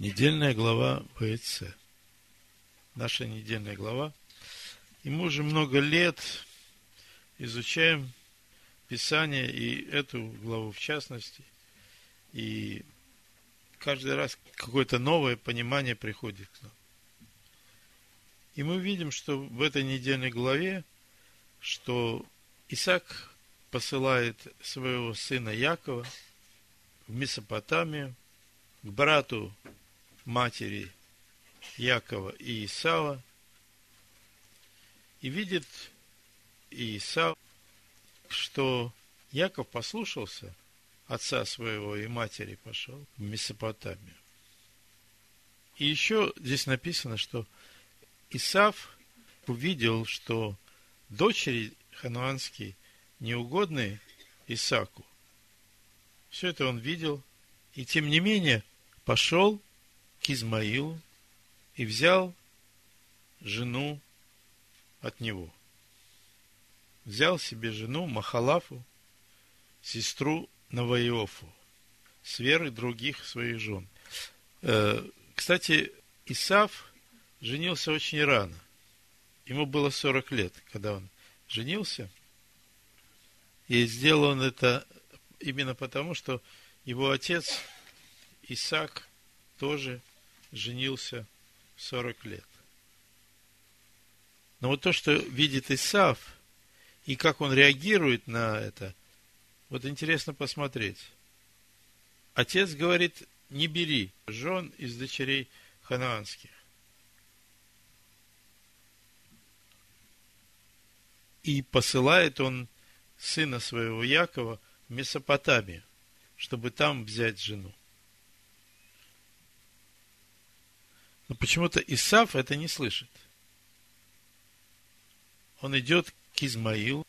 Недельная глава ВЦ. Наша недельная глава. И мы уже много лет изучаем Писание и эту главу в частности. И каждый раз какое-то новое понимание приходит к нам. И мы видим, что в этой недельной главе, что Исаак посылает своего сына Якова в Месопотамию к брату матери Якова и Исава, и видит Исав, что Яков послушался отца своего и матери, пошел в Месопотамию. И еще здесь написано, что Исав увидел, что дочери хануанские неугодные Исаку. Все это он видел, и тем не менее пошел к Измаилу и взял жену от него. Взял себе жену Махалафу, сестру Наваиофу, с веры других своих жен. Э, кстати, Исав женился очень рано. Ему было 40 лет, когда он женился. И сделал он это именно потому, что его отец Исаак тоже женился в 40 лет. Но вот то, что видит Исав, и как он реагирует на это, вот интересно посмотреть. Отец говорит, не бери жен из дочерей ханаанских. И посылает он сына своего Якова в Месопотамию, чтобы там взять жену. Но почему-то Исав это не слышит. Он идет к Измаилу.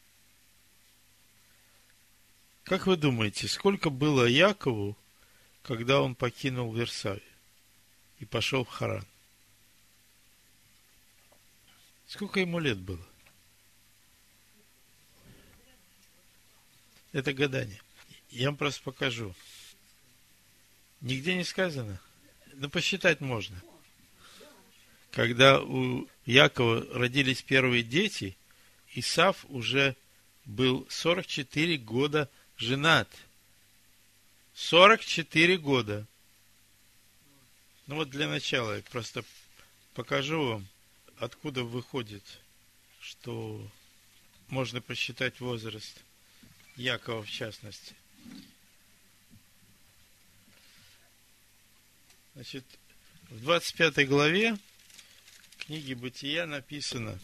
Как вы думаете, сколько было Якову, когда он покинул Версавию и пошел в Харан? Сколько ему лет было? Это гадание. Я вам просто покажу. Нигде не сказано. Но посчитать можно – когда у Якова родились первые дети, Исав уже был 44 года женат. 44 года. Ну вот для начала я просто покажу вам, откуда выходит, что можно посчитать возраст Якова в частности. Значит, в 25 главе книге Бытия написано,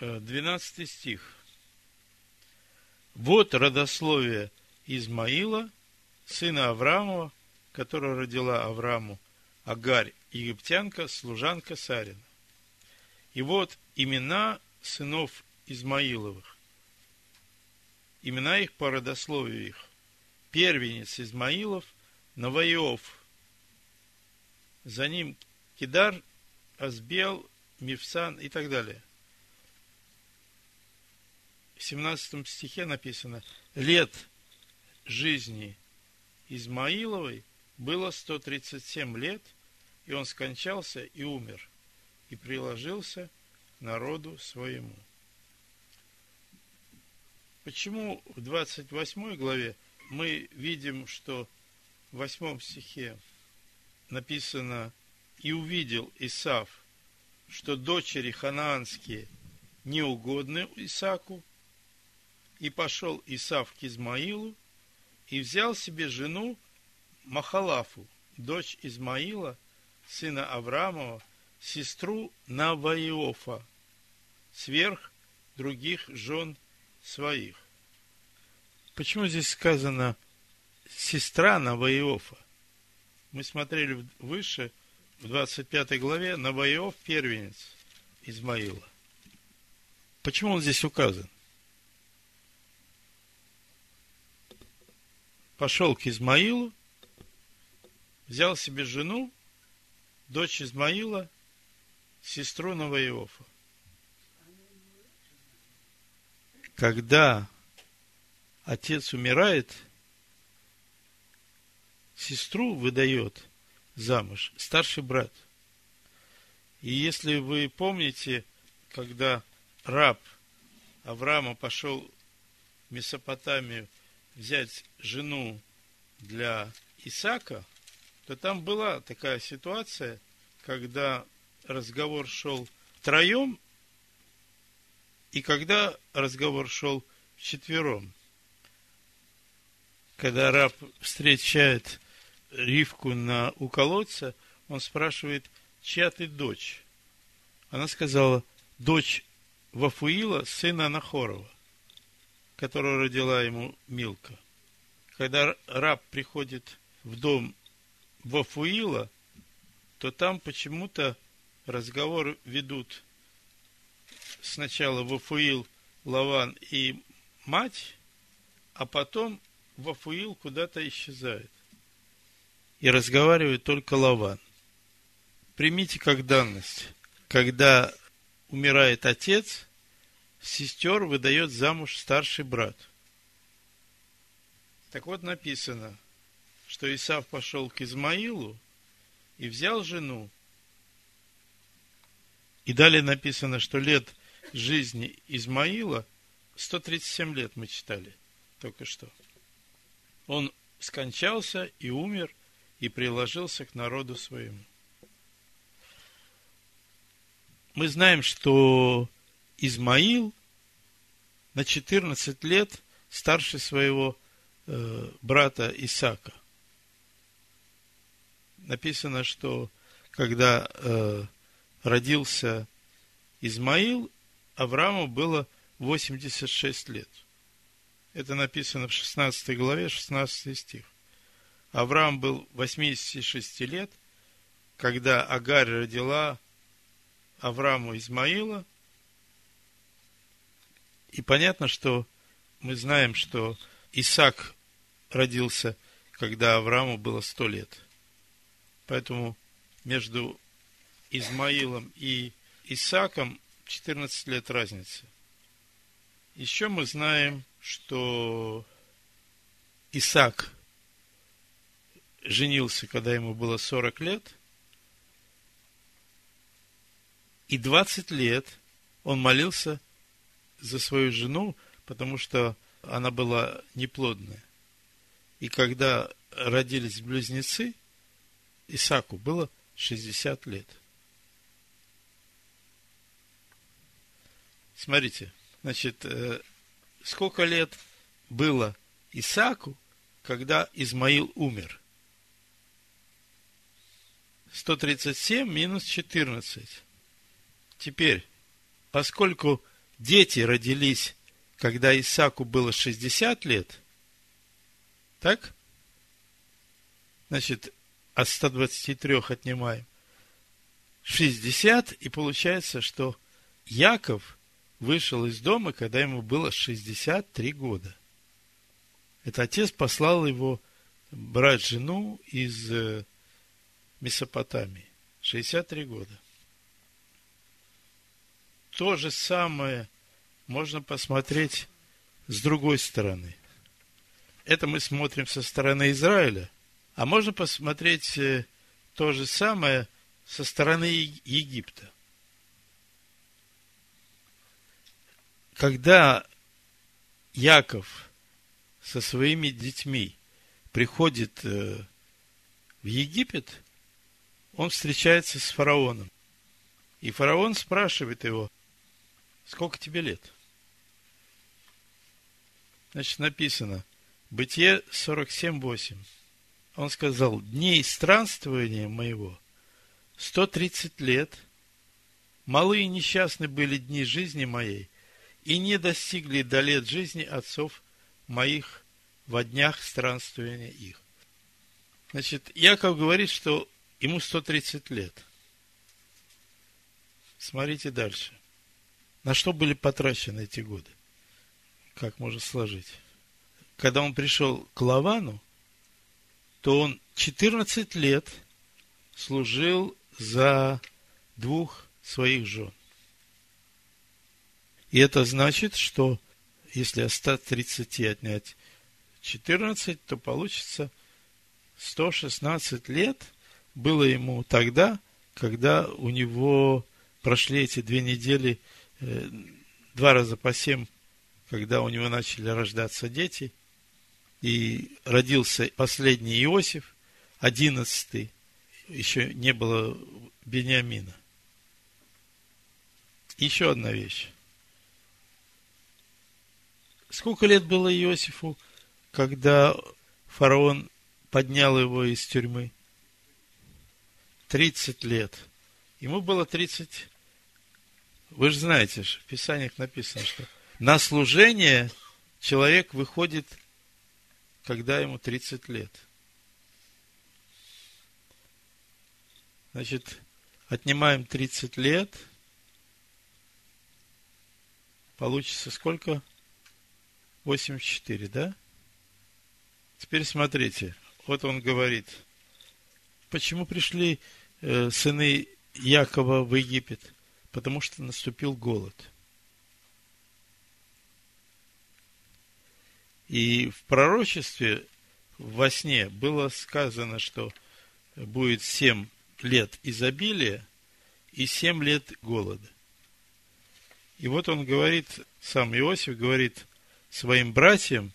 12 э, стих. Вот родословие Измаила, сына Авраамова, которого родила Аврааму Агарь, египтянка, служанка Сарина. И вот имена сынов Измаиловых. Имена их по родословию их. Первенец Измаилов, Наваиов. За ним Кидар, Азбел, Мифсан и так далее. В 17 стихе написано, лет жизни Измаиловой было 137 лет, и он скончался и умер, и приложился народу своему. Почему в 28 главе мы видим, что в 8 стихе написано и увидел Исав, что дочери ханаанские неугодны Исаку, и пошел Исав к Измаилу, и взял себе жену Махалафу, дочь Измаила, сына Авраамова, сестру Наваиофа, сверх других жен своих. Почему здесь сказано сестра Наваиофа? Мы смотрели выше – в 25 главе Наваев первенец Измаила. Почему он здесь указан? Пошел к Измаилу, взял себе жену, дочь Измаила, сестру Наваиофа. Когда отец умирает, сестру выдает замуж старший брат. И если вы помните, когда раб Авраама пошел в Месопотамию взять жену для Исаака, то там была такая ситуация, когда разговор шел втроем, и когда разговор шел вчетвером. Когда раб встречает Ривку на, у колодца, он спрашивает, чья ты дочь? Она сказала, дочь Вафуила, сына Нахорова, которого родила ему Милка. Когда раб приходит в дом Вафуила, то там почему-то разговор ведут сначала Вафуил, Лаван и мать, а потом Вафуил куда-то исчезает. И разговаривает только Лаван. Примите как данность, когда умирает отец, сестер выдает замуж старший брат. Так вот написано, что Исав пошел к Измаилу и взял жену. И далее написано, что лет жизни Измаила 137 лет мы читали только что. Он скончался и умер, и приложился к народу своему. Мы знаем, что Измаил на 14 лет старше своего э, брата Исака. Написано, что когда э, родился Измаил, Аврааму было 86 лет. Это написано в 16 главе, 16 стих. Авраам был 86 лет, когда Агарь родила Аврааму Измаила. И понятно, что мы знаем, что Исаак родился, когда Аврааму было сто лет. Поэтому между Измаилом и Исааком 14 лет разницы. Еще мы знаем, что Исаак женился, когда ему было 40 лет, и 20 лет он молился за свою жену, потому что она была неплодная. И когда родились близнецы, Исаку было 60 лет. Смотрите, значит, э, сколько лет было Исаку, когда Измаил умер? 137 минус 14. Теперь, поскольку дети родились, когда Исаку было 60 лет, так? Значит, от 123 отнимаем 60, и получается, что Яков вышел из дома, когда ему было 63 года. Это отец послал его брать жену из э, Месопотамии. 63 года. То же самое можно посмотреть с другой стороны. Это мы смотрим со стороны Израиля – а можно посмотреть э, то же самое со стороны Египта. Когда Яков со своими детьми приходит э, в Египет, он встречается с фараоном. И фараон спрашивает его, сколько тебе лет? Значит, написано, Бытие 47.8 он сказал, дней странствования моего 130 лет, малые несчастны были дни жизни моей, и не достигли до лет жизни отцов моих во днях странствования их. Значит, Яков говорит, что ему 130 лет. Смотрите дальше. На что были потрачены эти годы? Как можно сложить? Когда он пришел к Лавану, то он 14 лет служил за двух своих жен. И это значит, что если от 130 отнять 14, то получится 116 лет было ему тогда, когда у него прошли эти две недели, э, два раза по семь, когда у него начали рождаться дети, и родился последний Иосиф, одиннадцатый, еще не было Бениамина. Еще одна вещь. Сколько лет было Иосифу, когда фараон поднял его из тюрьмы? 30 лет. Ему было 30... Вы же знаете, в Писаниях написано, что на служение человек выходит, когда ему 30 лет. Значит, отнимаем 30 лет. Получится сколько? 84, да? Теперь смотрите. Вот он говорит. Почему пришли сыны Якова в Египет? Потому что наступил голод. И в пророчестве во сне было сказано, что будет семь лет изобилия и семь лет голода. И вот он говорит, сам Иосиф говорит своим братьям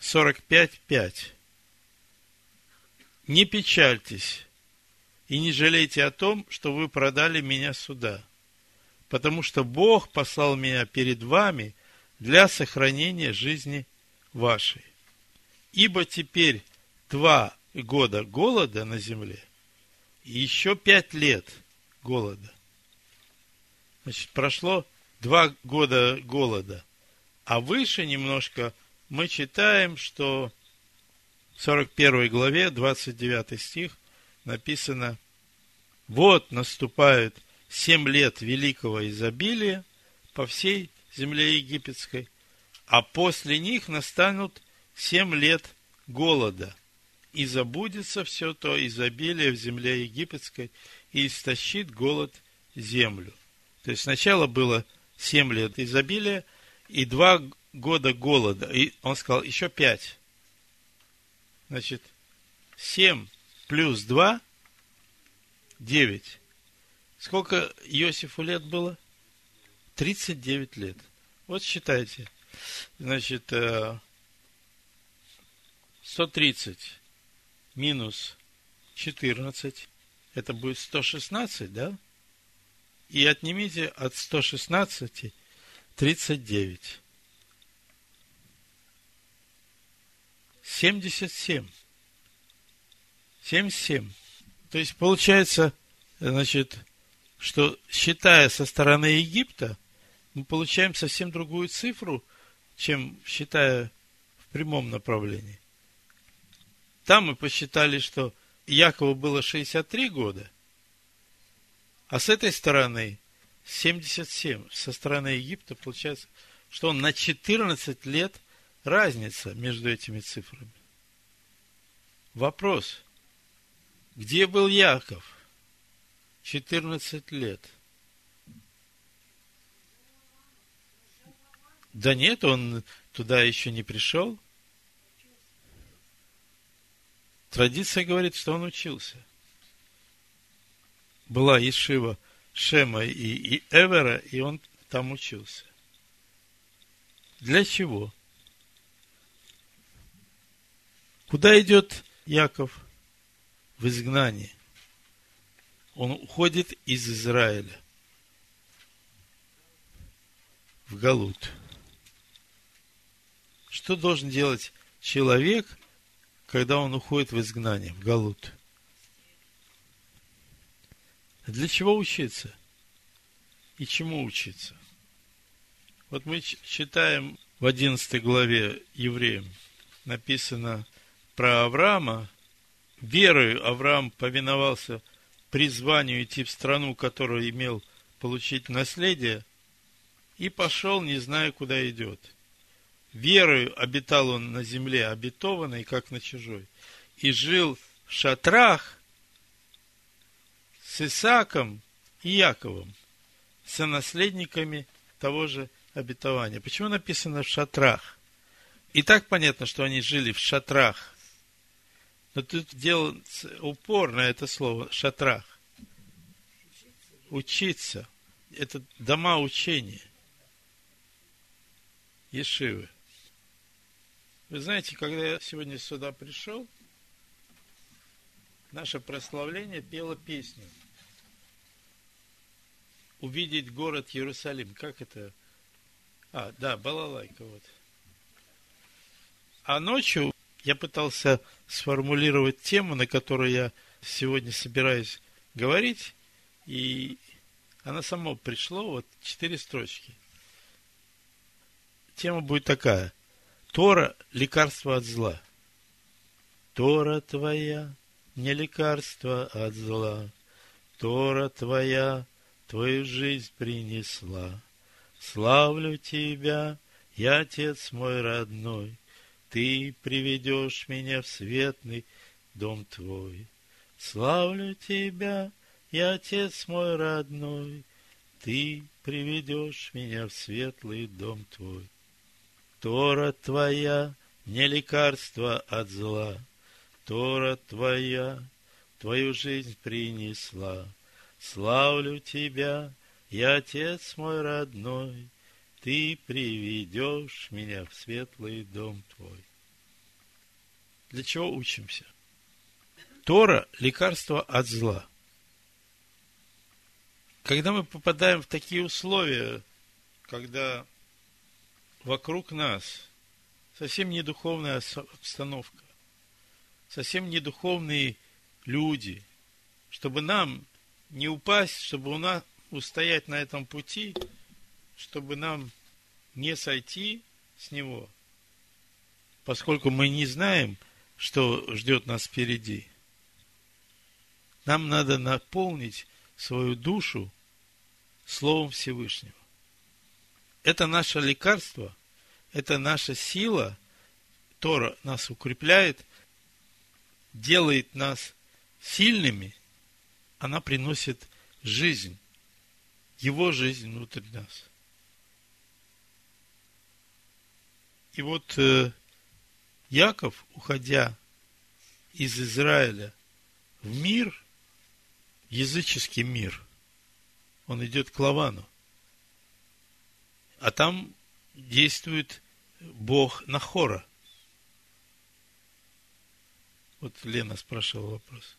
45.5. Не печальтесь и не жалейте о том, что вы продали меня сюда, потому что Бог послал меня перед вами для сохранения жизни вашей. Ибо теперь два года голода на земле и еще пять лет голода. Значит, прошло два года голода. А выше немножко мы читаем, что в 41 главе, 29 стих, написано, вот наступают семь лет великого изобилия по всей земле египетской, а после них настанут семь лет голода, и забудется все то изобилие в земле египетской, и истощит голод землю. То есть сначала было семь лет изобилия и два года голода. И он сказал, еще пять. Значит, семь плюс два – девять. Сколько Иосифу лет было? 39 лет. Вот считайте. Значит, 130 э, минус 14, это будет 116, да? И отнимите от 116 39. 77. 77. То есть получается, значит, что считая со стороны Египта, мы получаем совсем другую цифру, чем считая в прямом направлении. Там мы посчитали, что Якову было 63 года, а с этой стороны 77. Со стороны Египта получается, что он на 14 лет разница между этими цифрами. Вопрос. Где был Яков? 14 лет. Да нет, он туда еще не пришел. Традиция говорит, что он учился. Была Ешива Шема и, и Эвера, и он там учился. Для чего? Куда идет Яков? В изгнание. Он уходит из Израиля в Галут. Что должен делать человек, когда он уходит в изгнание, в Галут? Для чего учиться? И чему учиться? Вот мы читаем в 11 главе евреям, написано про Авраама. Верою Авраам повиновался призванию идти в страну, которую имел получить наследие, и пошел, не зная, куда идет. Верою обитал он на земле обетованной, как на чужой, и жил в шатрах, с Исааком и Яковом, сонаследниками того же обетования. Почему написано в шатрах? И так понятно, что они жили в шатрах. Но тут делается упор на это слово шатрах. Учиться. Это дома учения. Ешивы. Вы знаете, когда я сегодня сюда пришел, наше прославление пело песню. Увидеть город Иерусалим. Как это? А, да, балалайка вот. А ночью я пытался сформулировать тему, на которую я сегодня собираюсь говорить, и она сама пришла, вот четыре строчки. Тема будет такая. Тора – лекарство от зла. Тора твоя не лекарство от зла. Тора твоя твою жизнь принесла. Славлю тебя, я Отец мой родной, Ты приведешь меня в светлый дом Твой. Славлю тебя, я Отец мой родной, Ты приведешь меня в светлый дом Твой. Тора Твоя не лекарство от зла, Тора Твоя Твою жизнь принесла. Славлю Тебя, я Отец мой родной, Ты приведешь меня в светлый дом Твой. Для чего учимся? Тора – лекарство от зла. Когда мы попадаем в такие условия, когда вокруг нас совсем не духовная обстановка, совсем не духовные люди, чтобы нам не упасть, чтобы у нас устоять на этом пути, чтобы нам не сойти с него, поскольку мы не знаем, что ждет нас впереди. Нам надо наполнить свою душу Словом Всевышнего. Это наше лекарство, это наша сила, Тора нас укрепляет, делает нас сильными, она приносит жизнь его жизнь внутрь нас. И вот э, Яков, уходя из Израиля в мир, языческий мир, он идет к Лавану. А там действует Бог Нахора. Вот Лена спрашивала вопрос.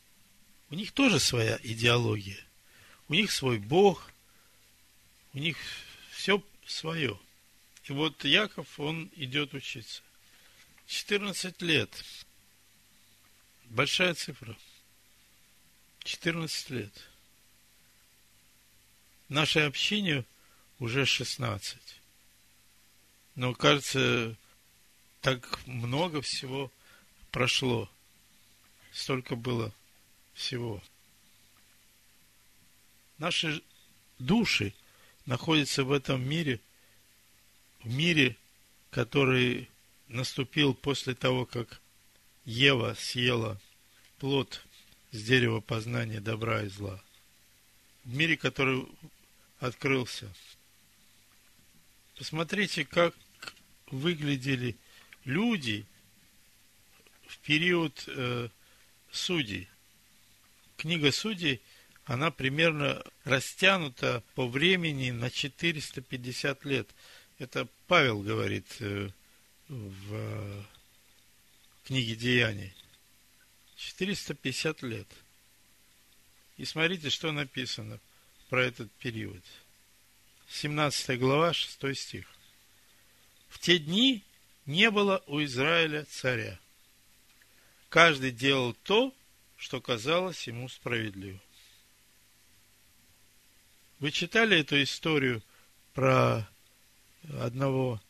У них тоже своя идеология. У них свой Бог, у них все свое. И вот Яков, он идет учиться. 14 лет. Большая цифра. 14 лет. Нашей общине уже 16. Но, кажется, так много всего прошло. Столько было всего. Наши души находится в этом мире, в мире, который наступил после того, как Ева съела плод с дерева познания добра и зла. В мире, который открылся. Посмотрите, как выглядели люди в период э, судей. Книга судей она примерно растянута по времени на 450 лет. Это Павел говорит э, в книге Деяний. 450 лет. И смотрите, что написано про этот период. 17 глава, 6 стих. В те дни не было у Израиля царя. Каждый делал то, что казалось ему справедливым. Вы читали эту историю про одного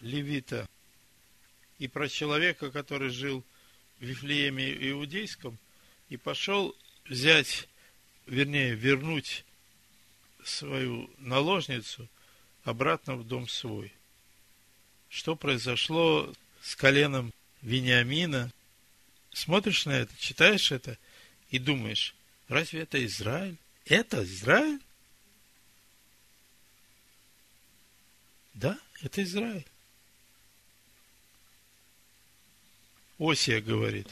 левита и про человека, который жил в Вифлееме Иудейском и пошел взять, вернее, вернуть свою наложницу обратно в дом свой. Что произошло с коленом Вениамина? Смотришь на это, читаешь это и думаешь, разве это Израиль? Это Израиль? Да, это Израиль. Осия говорит,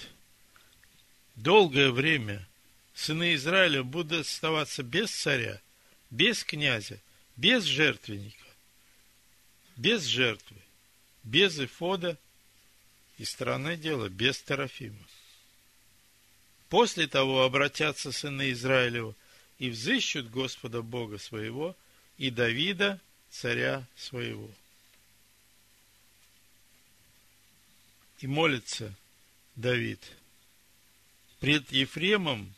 долгое время сыны Израиля будут оставаться без царя, без князя, без жертвенника, без жертвы, без эфода и, странное дело, без Терафима. После того обратятся сыны Израилева и взыщут Господа Бога своего и Давида, царя своего. И молится Давид пред Ефремом,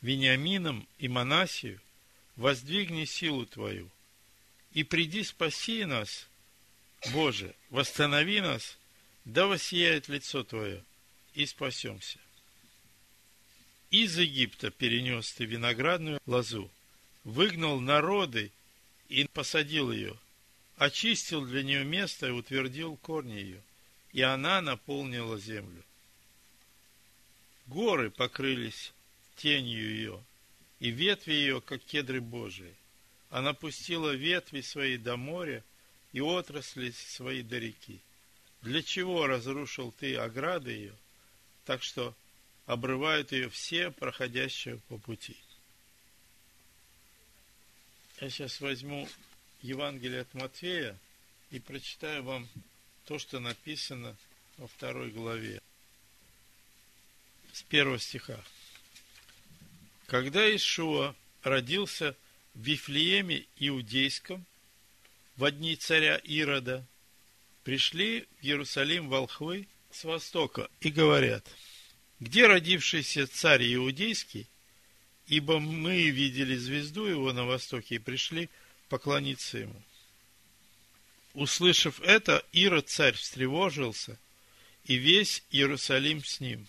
Вениамином и Манасию воздвигни силу Твою, и приди спаси нас, Боже, восстанови нас, да воссияет лицо Твое, и спасемся. Из Египта перенес ты виноградную лозу, выгнал народы и посадил ее, очистил для нее место и утвердил корни ее, и она наполнила землю. Горы покрылись тенью ее, и ветви ее, как кедры Божии. Она пустила ветви свои до моря и отрасли свои до реки. Для чего разрушил ты ограды ее, так что обрывают ее все проходящие по пути. Я сейчас возьму Евангелие от Матфея и прочитаю вам то, что написано во второй главе. С первого стиха. Когда Ишуа родился в Вифлееме Иудейском, в одни царя Ирода, пришли в Иерусалим волхвы с востока и говорят – где родившийся царь иудейский, ибо мы видели звезду его на востоке и пришли поклониться ему. Услышав это, Ирод царь встревожился, и весь Иерусалим с ним.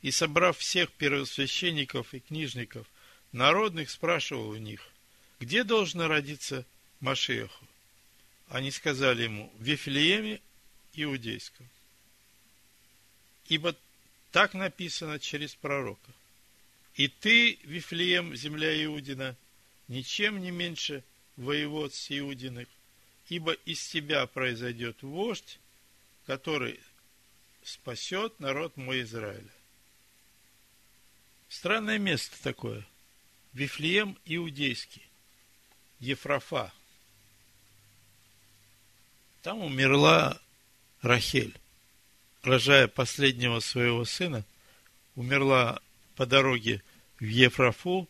И, собрав всех первосвященников и книжников, народных, спрашивал у них, где должно родиться Машеху? Они сказали ему, в Вифлееме Иудейском. Ибо так написано через пророка. И ты, Вифлеем, земля Иудина, ничем не меньше воевод с Иудиных, ибо из тебя произойдет вождь, который спасет народ мой Израиля. Странное место такое. Вифлеем иудейский. Ефрафа. Там умерла Рахель рожая последнего своего сына, умерла по дороге в Ефрафу,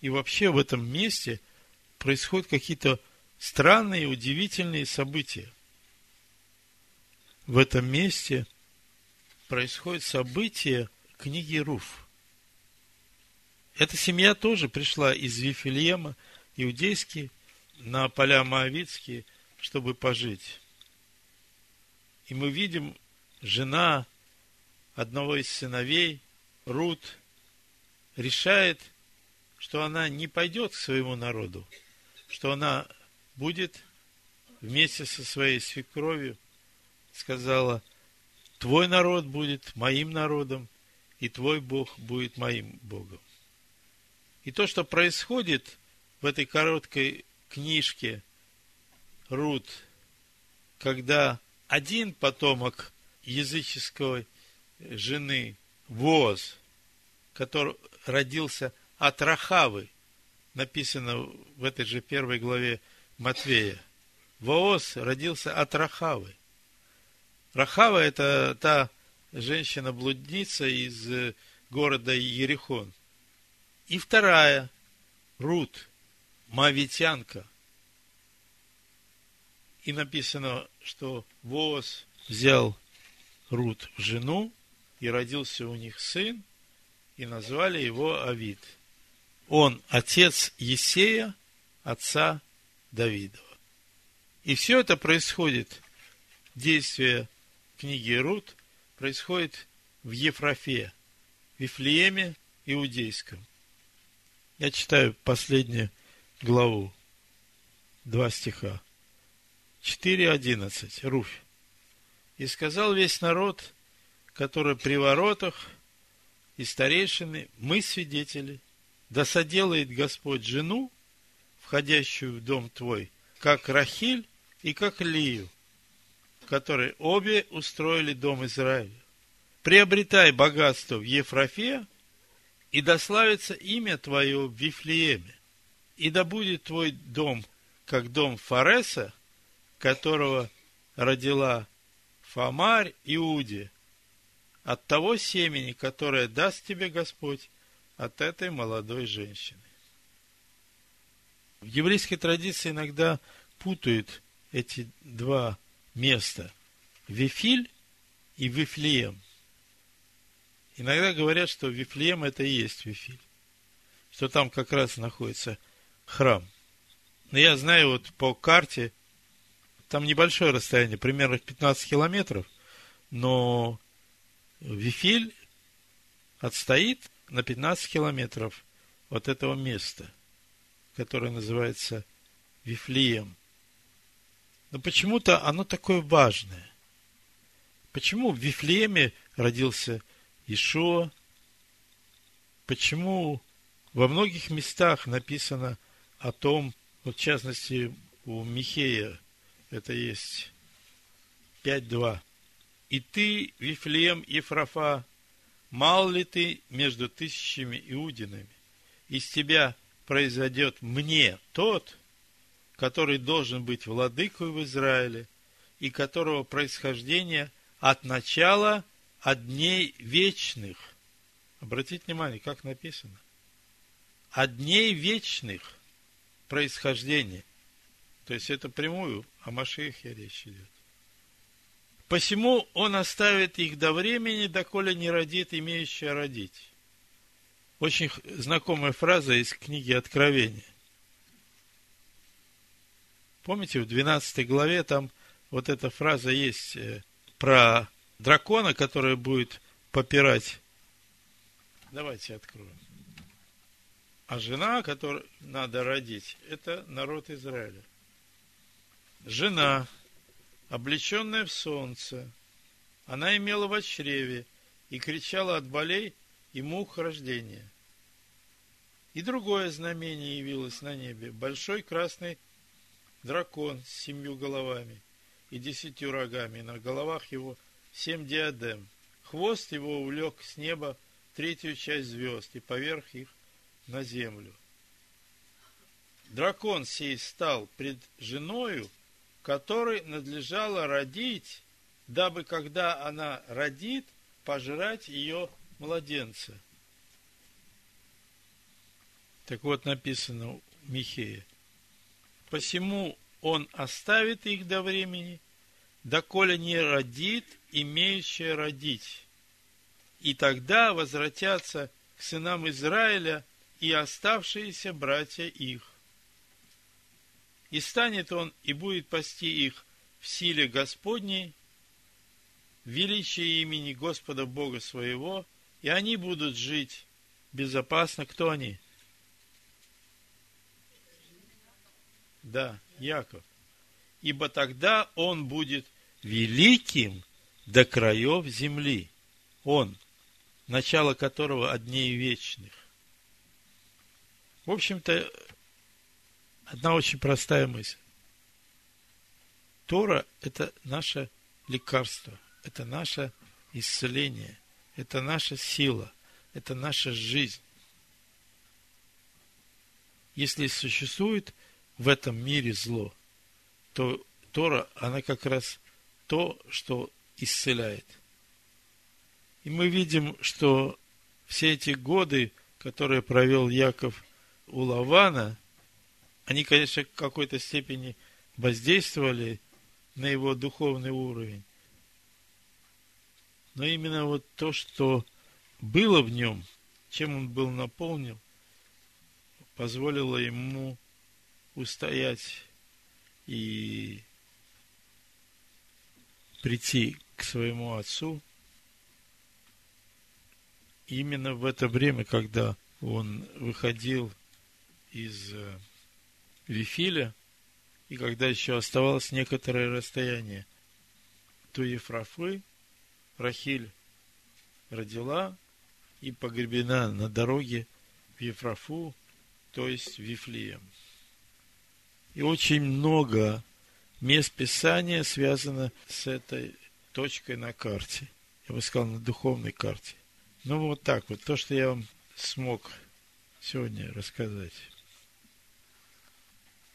и вообще в этом месте происходят какие-то странные, удивительные события. В этом месте происходит событие книги Руф. Эта семья тоже пришла из Вифилиема, иудейские, на поля Моавицкие, чтобы пожить. И мы видим жена одного из сыновей, Рут, решает, что она не пойдет к своему народу, что она будет вместе со своей свекровью, сказала, твой народ будет моим народом, и твой Бог будет моим Богом. И то, что происходит в этой короткой книжке Рут, когда один потомок языческой жены Воз, который родился от Рахавы, написано в этой же первой главе Матвея. Воос родился от Рахавы. Рахава – это та женщина-блудница из города Ерехон. И вторая, Рут, мавитянка. И написано, что Воос взял Рут в жену, и родился у них сын, и назвали его Авид. Он отец Есея, отца Давидова. И все это происходит, действие книги Рут происходит в Ефрафе, в Вифлееме Иудейском. Я читаю последнюю главу, два стиха. 4.11. Руфь. И сказал весь народ, который при воротах, и старейшины, мы свидетели, да соделает Господь жену, входящую в дом твой, как Рахиль и как Лию, которые обе устроили дом Израиля. Приобретай богатство в Ефрафе И дославится имя твое в Вифлееме, и да будет твой дом, как дом Фареса, которого родила Фомарь Иуде, от того семени, которое даст тебе Господь от этой молодой женщины. В еврейской традиции иногда путают эти два места. Вифиль и Вифлеем. Иногда говорят, что Вифлеем это и есть Вифиль. Что там как раз находится храм. Но я знаю вот по карте, там небольшое расстояние, примерно 15 километров, но Вифиль отстоит на 15 километров от этого места, которое называется Вифлеем. Но почему-то оно такое важное. Почему в Вифлееме родился Ишуа? Почему во многих местах написано о том, вот в частности у Михея это есть 5.2. «И ты, Вифлеем Ефрафа, Мал ли ты между тысячами иудинами? Из тебя произойдет мне тот, который должен быть владыкой в Израиле, и которого происхождение от начала от дней вечных. Обратите внимание, как написано. От дней вечных происхождение. То есть это прямую о Машехе речь идет. Посему он оставит их до времени, доколе не родит имеющая родить. Очень знакомая фраза из книги Откровения. Помните, в 12 главе там вот эта фраза есть э, про дракона, который будет попирать. Давайте откроем. А жена, которую надо родить, это народ Израиля. Жена, облеченная в солнце. Она имела в чреве и кричала от болей и мух рождения. И другое знамение явилось на небе. Большой красный дракон с семью головами и десятью рогами. На головах его семь диадем. Хвост его увлек с неба третью часть звезд и поверх их на землю. Дракон сей стал пред женою которой надлежало родить, дабы, когда она родит, пожрать ее младенца. Так вот написано у Михея. Посему он оставит их до времени, доколе не родит имеющая родить. И тогда возвратятся к сынам Израиля и оставшиеся братья их. И станет он и будет пасти их в силе Господней, в величии имени Господа Бога своего, и они будут жить безопасно. Кто они? Да, Яков. Ибо тогда он будет великим до краев земли. Он, начало которого от дней вечных. В общем-то, одна очень простая мысль. Тора – это наше лекарство, это наше исцеление, это наша сила, это наша жизнь. Если существует в этом мире зло, то Тора, она как раз то, что исцеляет. И мы видим, что все эти годы, которые провел Яков у Лавана – они, конечно, в какой-то степени воздействовали на его духовный уровень. Но именно вот то, что было в нем, чем он был наполнен, позволило ему устоять и прийти к своему отцу. Именно в это время, когда он выходил из э, Вифиля, и когда еще оставалось некоторое расстояние, то Ефрафы Рахиль родила и погребена на дороге в Ефрафу, то есть в Вифлеем. И очень много мест Писания связано с этой точкой на карте. Я бы сказал, на духовной карте. Ну, вот так вот. То, что я вам смог сегодня рассказать.